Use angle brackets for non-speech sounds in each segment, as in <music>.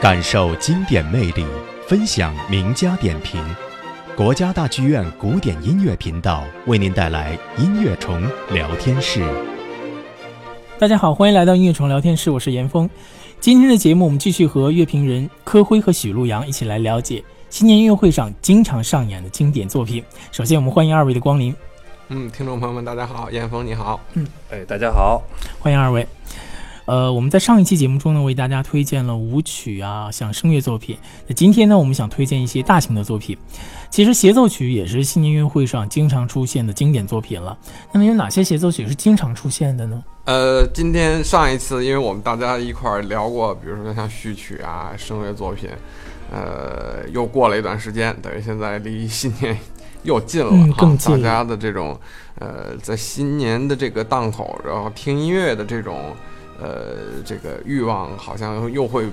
感受经典魅力，分享名家点评。国家大剧院古典音乐频道为您带来音乐虫聊天室。大家好，欢迎来到音乐虫聊天室，我是严峰。今天的节目，我们继续和乐评人柯辉和许路阳一起来了解新年音乐会上经常上演的经典作品。首先，我们欢迎二位的光临。嗯，听众朋友们，大家好，严峰你好。嗯，哎，大家好，欢迎二位。呃，我们在上一期节目中呢，为大家推荐了舞曲啊，像声乐作品。那今天呢，我们想推荐一些大型的作品。其实协奏曲也是新年音乐会上经常出现的经典作品了。那么有哪些协奏曲是经常出现的呢？呃，今天上一次，因为我们大家一块儿聊过，比如说像序曲啊、声乐作品，呃，又过了一段时间，等于现在离新年又近了嗯更近了大家的这种呃，在新年的这个档口，然后听音乐的这种呃这个欲望，好像又会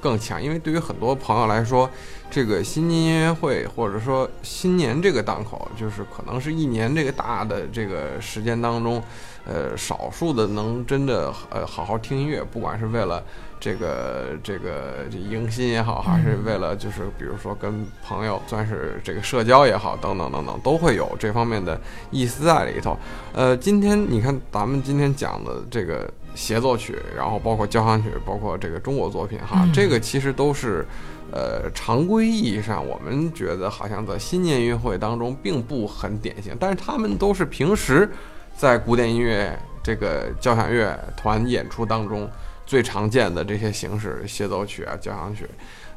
更强。因为对于很多朋友来说，这个新年音乐会或者说新年这个档口，就是可能是一年这个大的这个时间当中。呃，少数的能真的呃好好听音乐，不管是为了这个这个这迎新也好，还是为了就是比如说跟朋友算是这个社交也好，等等等等，都会有这方面的意思在里头。呃，今天你看咱们今天讲的这个协奏曲，然后包括交响曲，包括这个中国作品哈，嗯这个其实都是。呃，常规意义上，我们觉得好像在新年音乐会当中并不很典型，但是他们都是平时在古典音乐这个交响乐团演出当中最常见的这些形式，协奏曲啊、交响曲。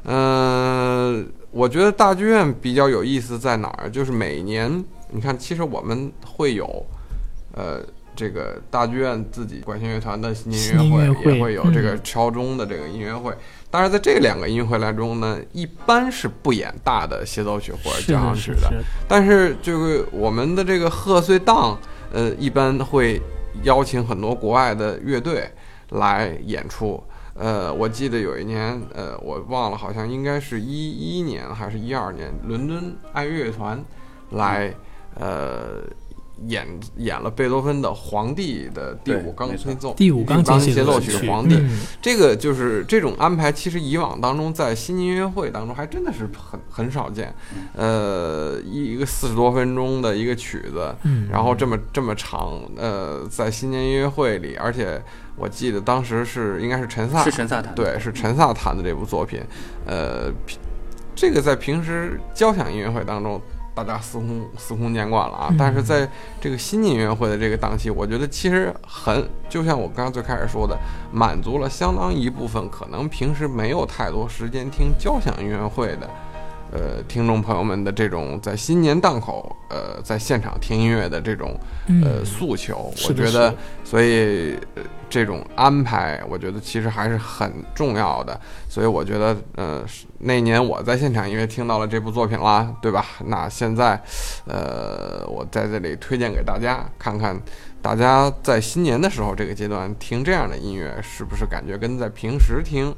嗯、我觉得大剧院比较有意思在哪儿？就是每年你看，其实我们会有，呃。这个大剧院自己管弦乐团的音乐会会也会有这个嗯敲钟的这个音乐会，当然在这两个音乐会来中呢，一般是不演大的协奏曲或者，交响曲是的。但是就是我们的这个贺岁档，呃，一般会邀请很多国外的乐队来演出。呃，我记得有一年，呃，我忘了，好像应该是一一年还是一二年，伦敦爱乐乐团来，呃。演演了贝多芬的《皇帝》的第五钢琴奏第五钢琴协协奏曲曲《皇帝》嗯这个就是这种安排，其实以往当中在新年音乐会当中还真的是很很少见。呃，一一个四十多分钟的一个曲子，嗯然后这么这么长，呃，在新年音乐会里，而且我记得当时是应该是陈萨，是陈萨弹的对，是陈萨弹的这部作品。呃，平这个在平时交响音乐会当中。大家司空司空见惯了啊，嗯。但是在这个新年音乐会的这个档期，我觉得其实很，就像我刚刚最开始说的，满足了相当一部分可能平时没有太多时间听交响音乐会的，呃，听众朋友们的这种在新年档口，呃，在现场听音乐的这种呃嗯诉求。我觉得所以、呃、这种安排，我觉得其实还是很重要的。所以我觉得，呃，那年我在现场因为听到了这部作品啦，对吧？那现在，呃，我在这里推荐给大家，看看大家在新年的时候这个阶段听这样的音乐，是不是感觉跟在平时听，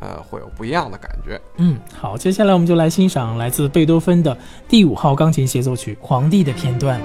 呃，会有不一样的感觉？嗯，好，接下来我们就来欣赏来自贝多芬的第五号钢琴协奏曲《皇帝》的片段。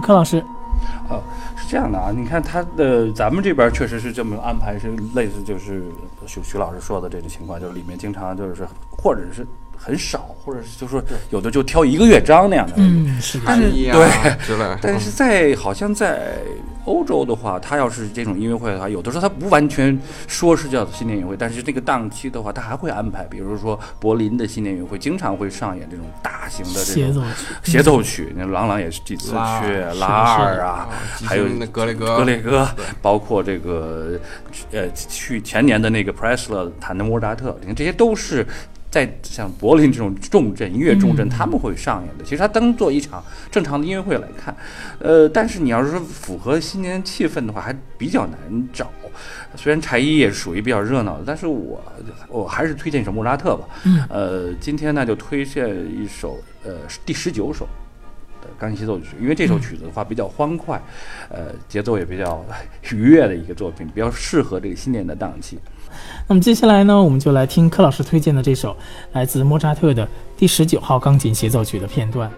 柯老师，哦，是这样的啊，你看他的，咱们这边确实是这么安排，是类似就是徐徐老师说的这种情况，就是里面经常就是或者是很少，或者是就说有的就挑一个乐章那样的。嗯，是对但是在好像在欧洲的话，他要是这种音乐会的话，有的时候他不完全说是叫新年音乐会，但是这个档期的话，他还会安排，比如说柏林的新年音乐会经常会上演这种大型的这协奏种曲，协奏曲，那郎朗也是几次拉去拉二啊，还有那格雷格格雷格，包括这个呃去前年的那个 Pressler 弹的莫扎特，你看这些都是。在像柏林这种重镇音乐重镇，嗯他们会上演的。其实它当做一场正常的音乐会来看，呃，但是你要是说符合新年气氛的话，还比较难找。虽然柴一也是属于比较热闹的，但是我我还是推荐一首莫扎特吧。嗯呃，今天呢就推荐一首呃第十九首的钢琴协奏曲，因为这首曲子的话比较欢快，呃，节奏也比较 <laughs> 愉悦的一个作品，比较适合这个新年的档期。那么接下来呢，我们就来听柯老师推荐的这首来自莫扎特的第十九号钢琴协奏曲的片段。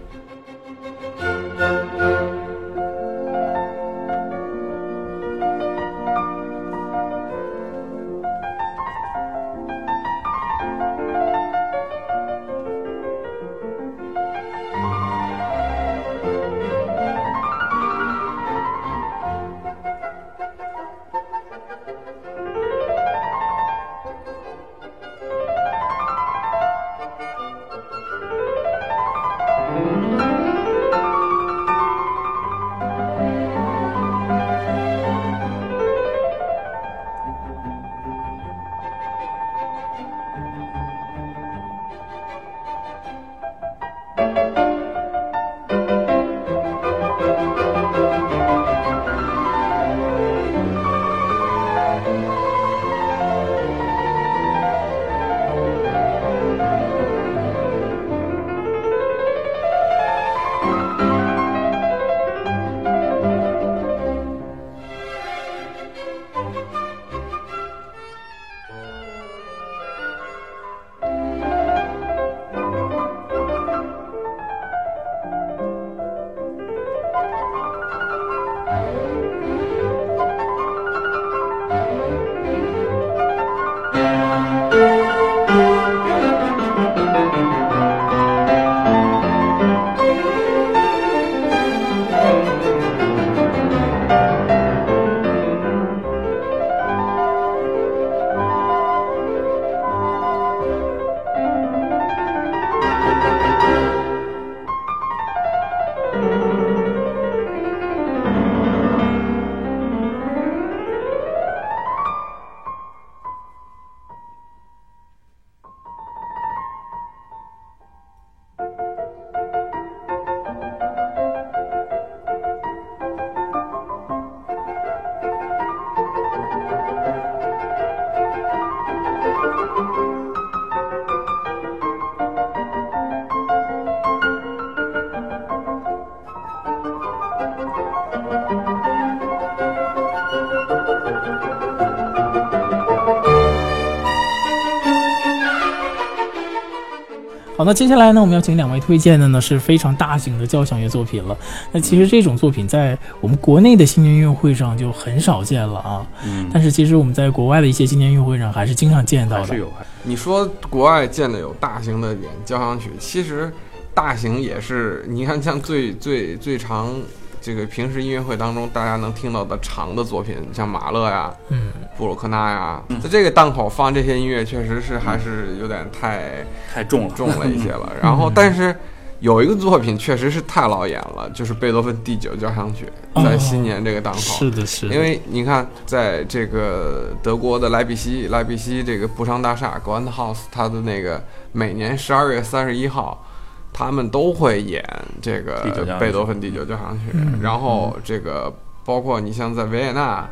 好，那接下来呢，我们要请两位推荐的呢是非常大型的交响乐作品了。那其实这种作品在我们国内的新年音乐会上就很少见了啊，嗯，但是其实我们在国外的一些新年音乐会上还是经常见到的还是。有，你说国外见的有大型的演交响曲，其实大型也是，你看像最最最长这个平时音乐会当中大家能听到的长的作品，像马勒呀、嗯，布鲁克纳呀，在这个档口放这些音乐，确实是还是有点太太重了，重了一些了。然后，但是有一个作品确实是太老眼了，就是贝多芬第九交响曲，在新年这个档口。是的，是的，因为你看，在这个德国的莱比锡，莱比锡这个布商大厦 g r a n d House，它的那个每年十二月三十一号，他们都会演这个贝多芬第九交响曲。嗯。然后这个包括你像在维也纳，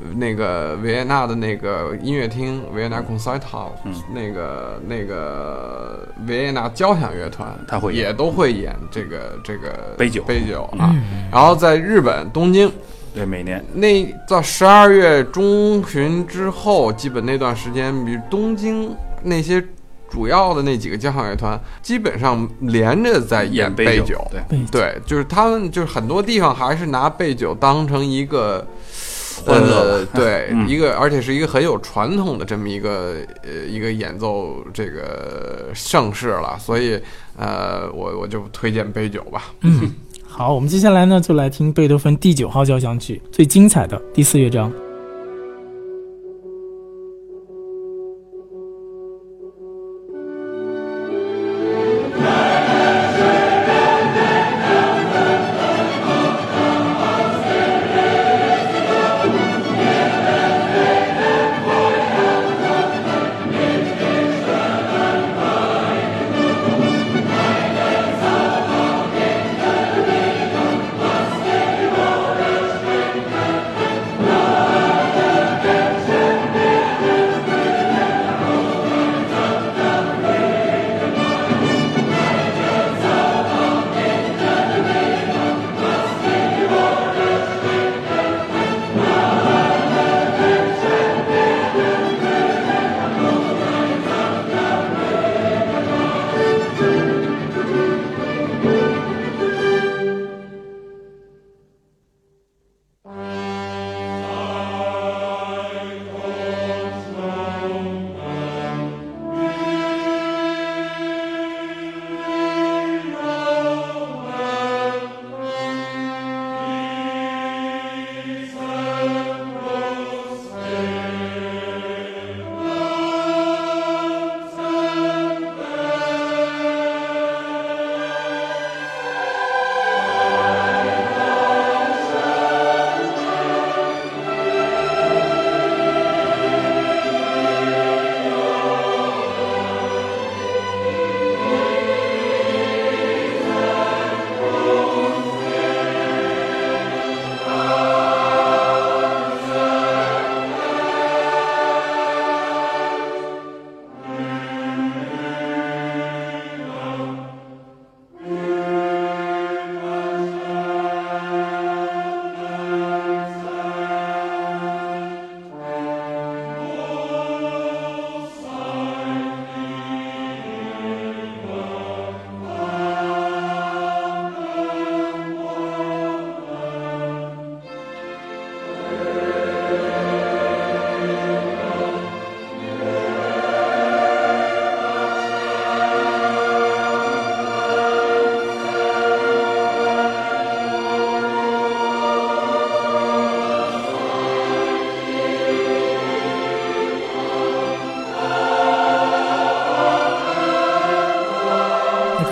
呃那个维也纳的那个音乐厅，维也纳 Concerthaus，、嗯。那个那个维也纳交响乐团，他会也都会演这个这个杯酒。杯酒啊。嗯，然后在日本东京，对，每年。那到十二月中旬之后，基本那段时间，比如东京那些主要的那几个交响乐团基本上连着在演演杯杯酒，对，对对，就是他们就是很多地方还是拿杯酒当成一个。呃，对，嗯一个而且是一个很有传统的这么一个呃一个演奏这个盛世了，所以呃，我我就推荐杯酒吧。嗯，好，我们接下来呢就来听贝多芬第九号交响曲最精彩的第四乐章。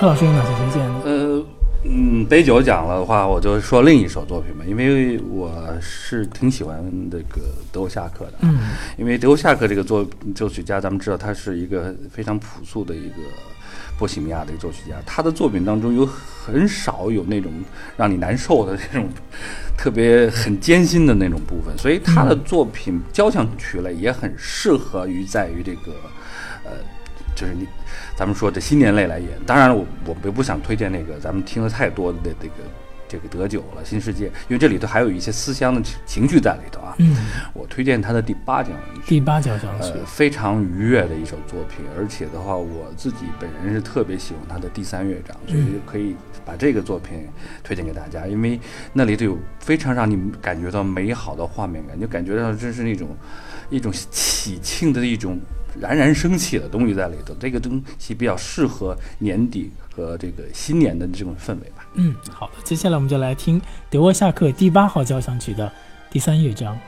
柯老师有哪些推荐呢？呃，嗯，杯酒讲了的话，我就说另一首作品吧，因为我是挺喜欢这个德沃夏克的。嗯因为德沃夏克这个作作曲家，咱们知道他是一个非常朴素的一个波西米亚的一个作曲家，他的作品当中有很少有那种让你难受的那种特别很艰辛的那种部分，所以他的作品交响曲类也很适合于在于这个呃，就是你咱们说的新年类来演。当然了，我我并不想推荐那个咱们听的太多的这个这个德酒了，新世界，因为这里头还有一些思乡的情绪在里头啊。嗯，我推荐他的第八交响曲。第八交响曲呃，非常愉悦的一首作品，而且的话，我自己本人是特别喜欢他的第三乐章，所以可以把这个作品推荐给大家，因为那里头有非常让你感觉到美好的画面感，就感觉到真是那种一种喜庆的一种冉冉升起的东西在里头。这个东西比较适合年底和这个新年的这种氛围吧。嗯，好，接下来我们就来听德沃夏克第八号交响曲的第三乐章。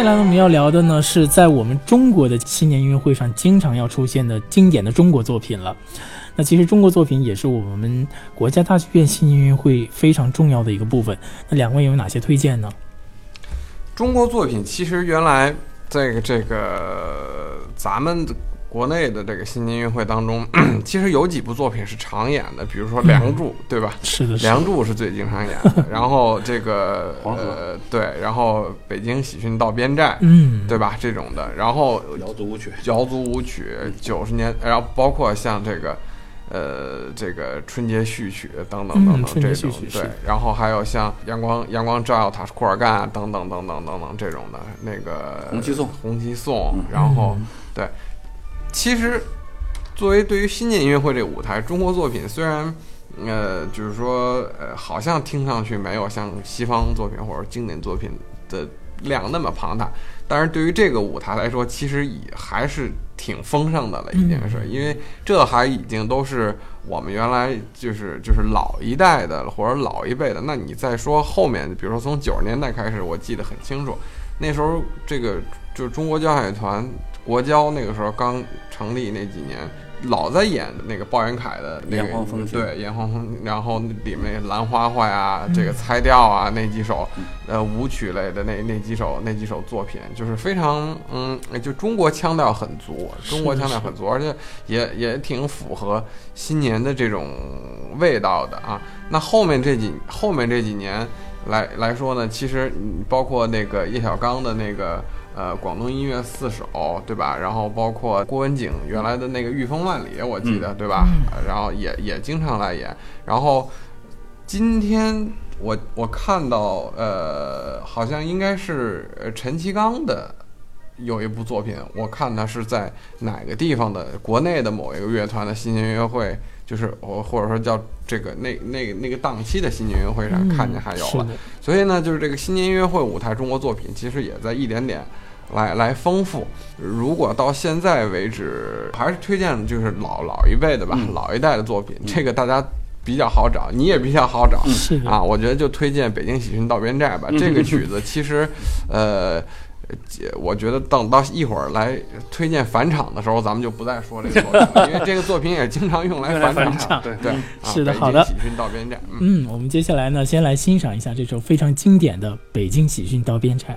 接下来，我们要聊的呢是在我们中国的新年音乐会上经常要出现的经典的中国作品了。那其实中国作品也是我们国家大剧院新年音乐会非常重要的一个部分。那两位有哪些推荐呢？中国作品其实原来这个这个咱们国内的这个新年音乐会当中，<clears throat> 其实有几部作品是常演的，比如说《梁祝》，对吧？是的，《梁祝》是最经常演的。<laughs> 然后这个黄河。呃，对，然后北京喜讯到边寨，嗯，对吧？这种的，然后瑶族舞曲，瑶族舞曲九十年，然后包括像这个，呃，这个春节序曲等等等嗯等这种对，然后还有像阳光阳光照耀塔什库尔干啊等等等等等等这种的，那个红旗颂。红旗颂嗯，然后嗯。对，其实作为对于新年音乐会这个舞台，中国作品虽然。呃，就是说，呃，好像听上去没有像西方作品或者经典作品的量那么庞大，但是对于这个舞台来说，其实也还是挺丰盛的了，已经是，嗯因为这还已经都是我们原来就是就是老一代的或者老一辈的。那你再说后面，比如说从九十年代开始，我记得很清楚，那时候这个就是中国交响乐团国交那个时候刚成立那几年。老在演那个鲍元凯的那个对炎黄风，然后里面兰花花呀，这个猜调啊那几首，呃舞曲类的那那几首那几首作品，就是非常嗯，就中国腔调很足，中国腔调很足，而且也也挺符合新年的这种味道的啊。那后面这几后面这几年来来说呢，其实嗯包括那个叶小刚的那个。呃，广东音乐四首，对吧？然后包括郭文景原来的那个《御风万里》，我记得，对吧？呃然后也也经常来演。然后今天我我看到，呃，好像应该是呃陈其刚的有一部作品，我看他是在哪个地方的国内的某一个乐团的新年音乐会，就是我或者说叫这个那那个那个档期的新年音乐会上嗯看见还有了。所以呢，就是这个新年音乐会舞台中国作品，其实也在一点点来来丰富。如果到现在为止，还是推荐就是老老一辈的吧，嗯老一代的作品，这个大家比较好找，你也比较好找。是啊，我觉得就推荐《北京喜讯到边寨》吧。嗯这个 <laughs> 曲子其实，呃，姐我觉得等到一会儿来推荐返场的时候，咱们就不再说这个作品了，因为这个作品也经常用来 <laughs> 返场。返场，对对，啊是的好的喜讯到边寨，嗯。嗯，我们接下来呢，先来欣赏一下这首非常经典的《北京喜讯到边寨》。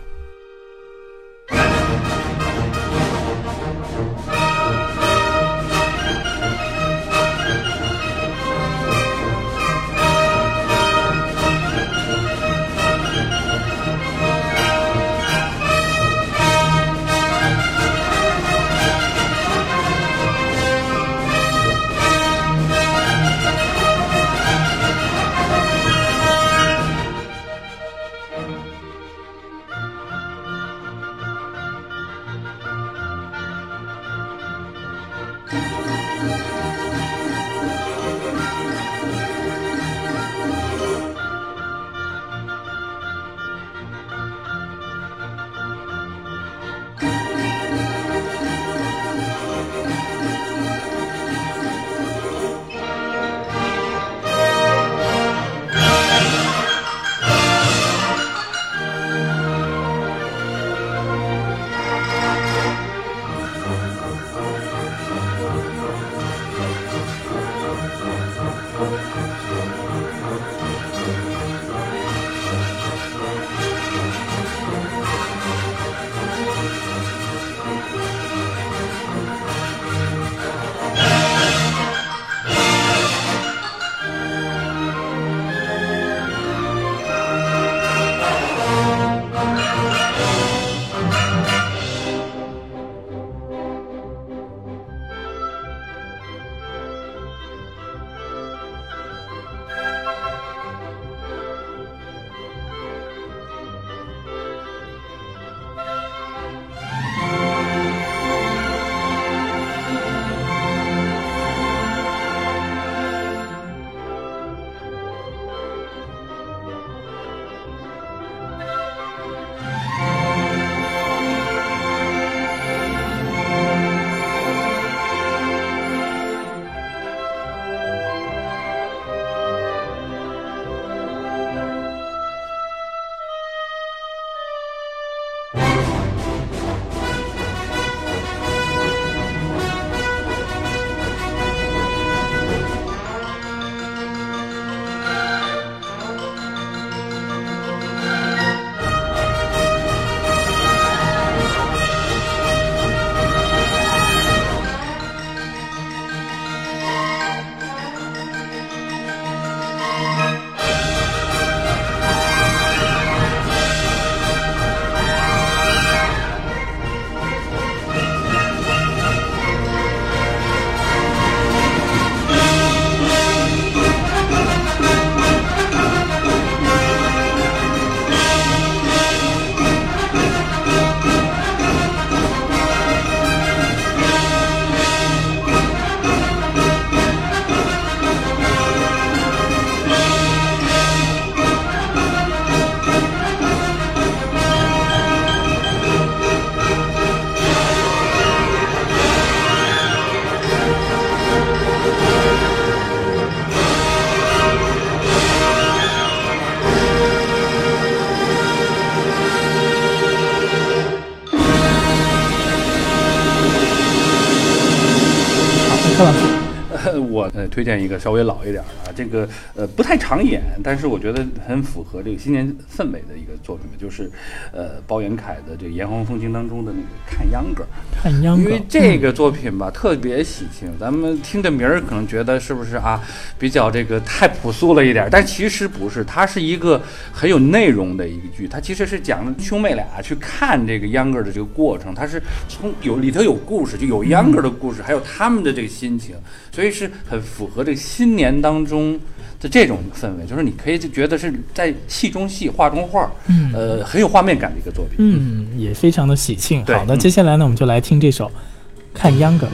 呃推荐一个稍微老一点的，这个呃不太常演，但是我觉得很符合这个新年氛围的一个作品，就是呃包元凯的这个《炎黄风情》当中的那个《看秧歌》。看秧歌，因为这个作品吧，特别喜庆，咱们听着名儿可能觉得是不是啊，比较这个太朴素了一点儿，但其实不是，它是一个很有内容的一个剧，它其实是讲兄妹俩去看这个秧歌的这个过程，它是从有里头有故事，就有秧歌的故事，还有他们的这个心情，所以是很符合这个新年当中。的这种氛围，就是你可以就觉得是在戏中戏、画中画，嗯呃，很有画面感的一个作品。嗯，也非常的喜庆。好的，对嗯接下来呢，我们就来听这首《看秧歌》。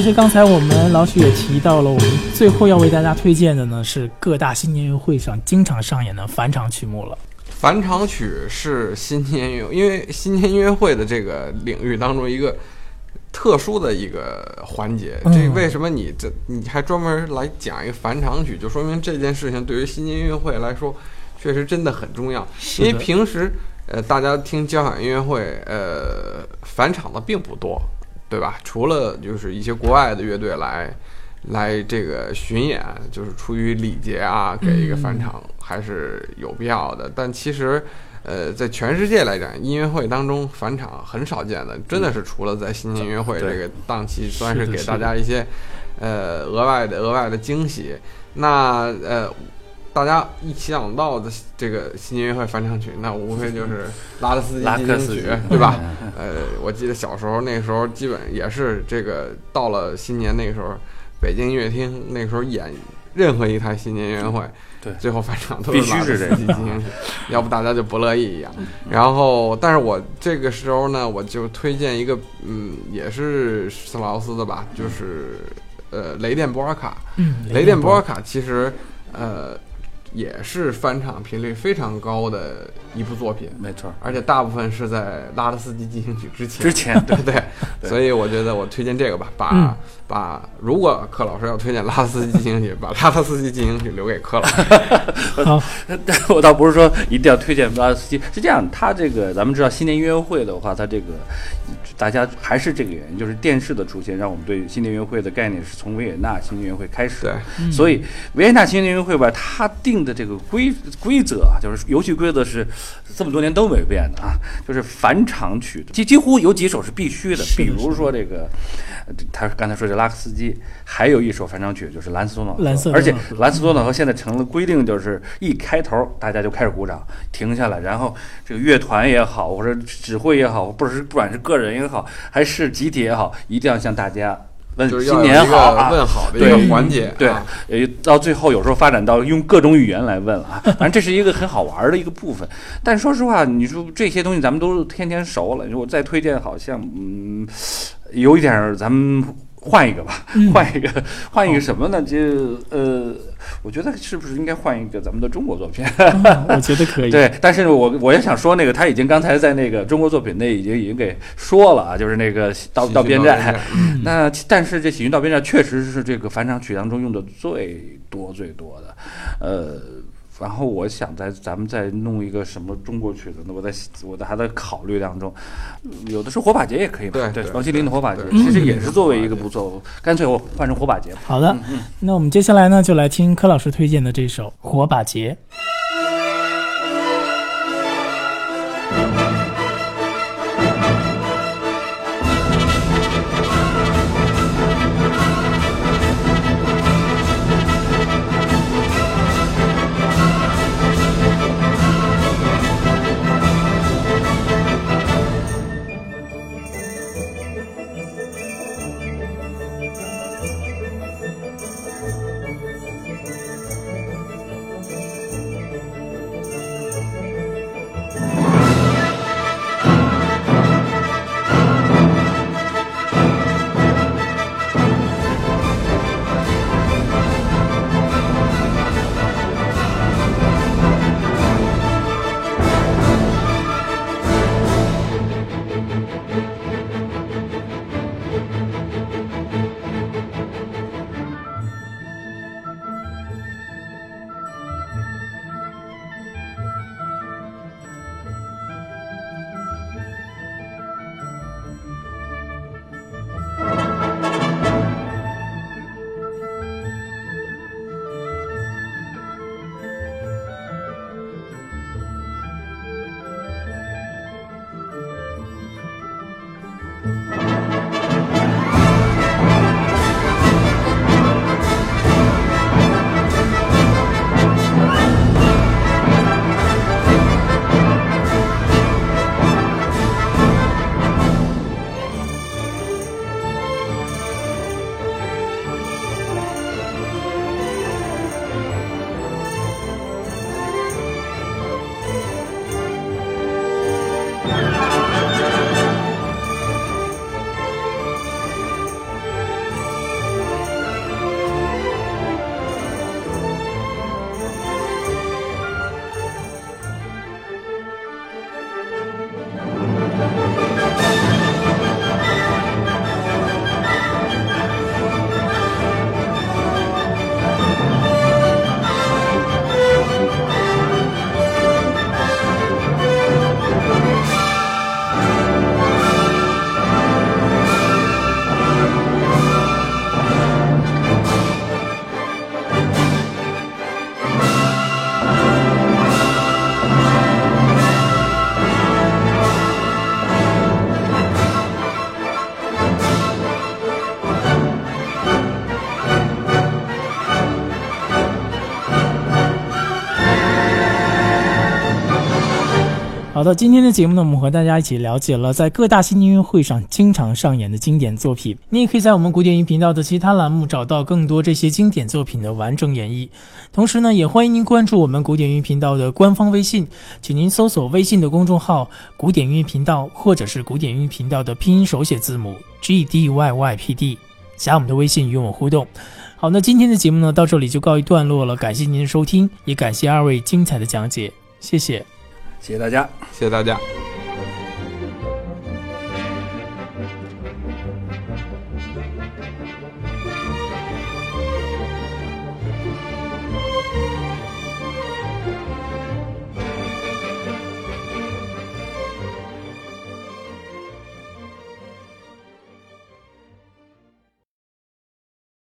其实刚才我们老许也提到了，我们最后要为大家推荐的呢是各大新年音乐会上经常上演的返场曲目了。返场曲是新年音乐，因为新年音乐会的这个领域当中一个特殊的一个环节。嗯这为什么你这你还专门来讲一个返场曲，就说明这件事情对于新年音乐会来说，确实真的很重要。因为平时呃大家听交响音乐会，呃返场的并不多，对吧？除了就是一些国外的乐队来。来这个巡演，就是出于礼节啊，给一个返场还是有必要的。但其实，呃，在全世界来讲，音乐会当中返场很少见的，真的是除了在新年音乐会这个档期，算是给大家一些呃额外的额外的惊喜。那呃，大家一想到的这个新年音乐会返场曲，那无非就是 <laughs> 拉德斯基拉进行曲克斯基，对吧？嗯呃，我记得小时候那时候，基本也是这个到了新年那个时候，北京音乐厅那个时候演任何一台新年音乐会，对最后返场都必须拉德斯基进行曲，<laughs> 要不大家就不乐意一样。然后，但是我这个时候呢，我就推荐一个，嗯，也是斯劳斯的吧，就是呃，雷电波尔卡。嗯，雷电波尔卡其实，呃，也是翻唱频率非常高的一部作品，没错。而且大部分是在拉德斯基进行曲之前。之前，对。<laughs> 不对，所以我觉得我推荐这个吧，把、嗯。把如果柯老师要推荐拉德斯基进行曲，把拉德斯基进行曲留给柯老师。<laughs> 好，但 <laughs> 我倒不是说一定要推荐拉德斯基，是这样，他这个咱们知道新年音乐会的话，他这个大家还是这个原因，就是电视的出现，让我们对新年音乐会的概念是从维也纳新年音乐会开始所以维也纳新年音乐会吧，它定的这个规规则啊，就是游戏规则是这么多年都没变的啊，就是返场曲，几几乎有几首是必须的，比如说这个，呃他刚才说这拉克斯基，还有一首返场曲就是蓝斯多瑙河，蓝色多瑙河而且蓝斯多瑙河现在成了规定，就是一开头大家就开始鼓掌，停下来，然后这个乐团也好，或者指挥也好，不是不管是个人也好，还是集体也好，一定要向大家问新年好啊，问好的一个环节，对啊，呃，到最后有时候发展到用各种语言来问了啊，<laughs> 反正这是一个很好玩的一个部分。但说实话，你说这些东西咱们都天天熟了，你说我再推荐，好像嗯，有一点儿咱们换一个吧，嗯。换一个，换一个什么呢？就呃，我觉得是不是应该换一个咱们的中国作品？<laughs> 嗯我觉得可以。对，但是我我也想说那个，他已经刚才在那个中国作品内已经已经给说了啊，就是那个到喜到边站。剧到边站，嗯。那但是这《喜剧到边站》确实是这个返场曲当中用的最多最多的，呃，然后我想在咱们再弄一个什么中国曲子呢？我在我的还在考虑当中，有的是火把节也可以嘛，对，王心凌的火把节其实也嗯是作为一个不错，干脆我换成火把节吧。好的，那我们接下来呢，就来听柯老师推荐的这首《火把节》。好的，今天的节目呢，我们和大家一起了解了在各大新年音乐会上经常上演的经典作品。你也可以在我们古典音频道的其他栏目找到更多这些经典作品的完整演绎。同时呢，也欢迎您关注我们古典音乐频道的官方微信，请您搜索微信的公众号“古典音乐频道”或者是古典音乐频道的拼音手写字母 G D Y Y P D，加我们的微信与我互动。好，那今天的节目呢，到这里就告一段落了。感谢您的收听，也感谢二位精彩的讲解，谢谢。谢谢大家。谢谢大家。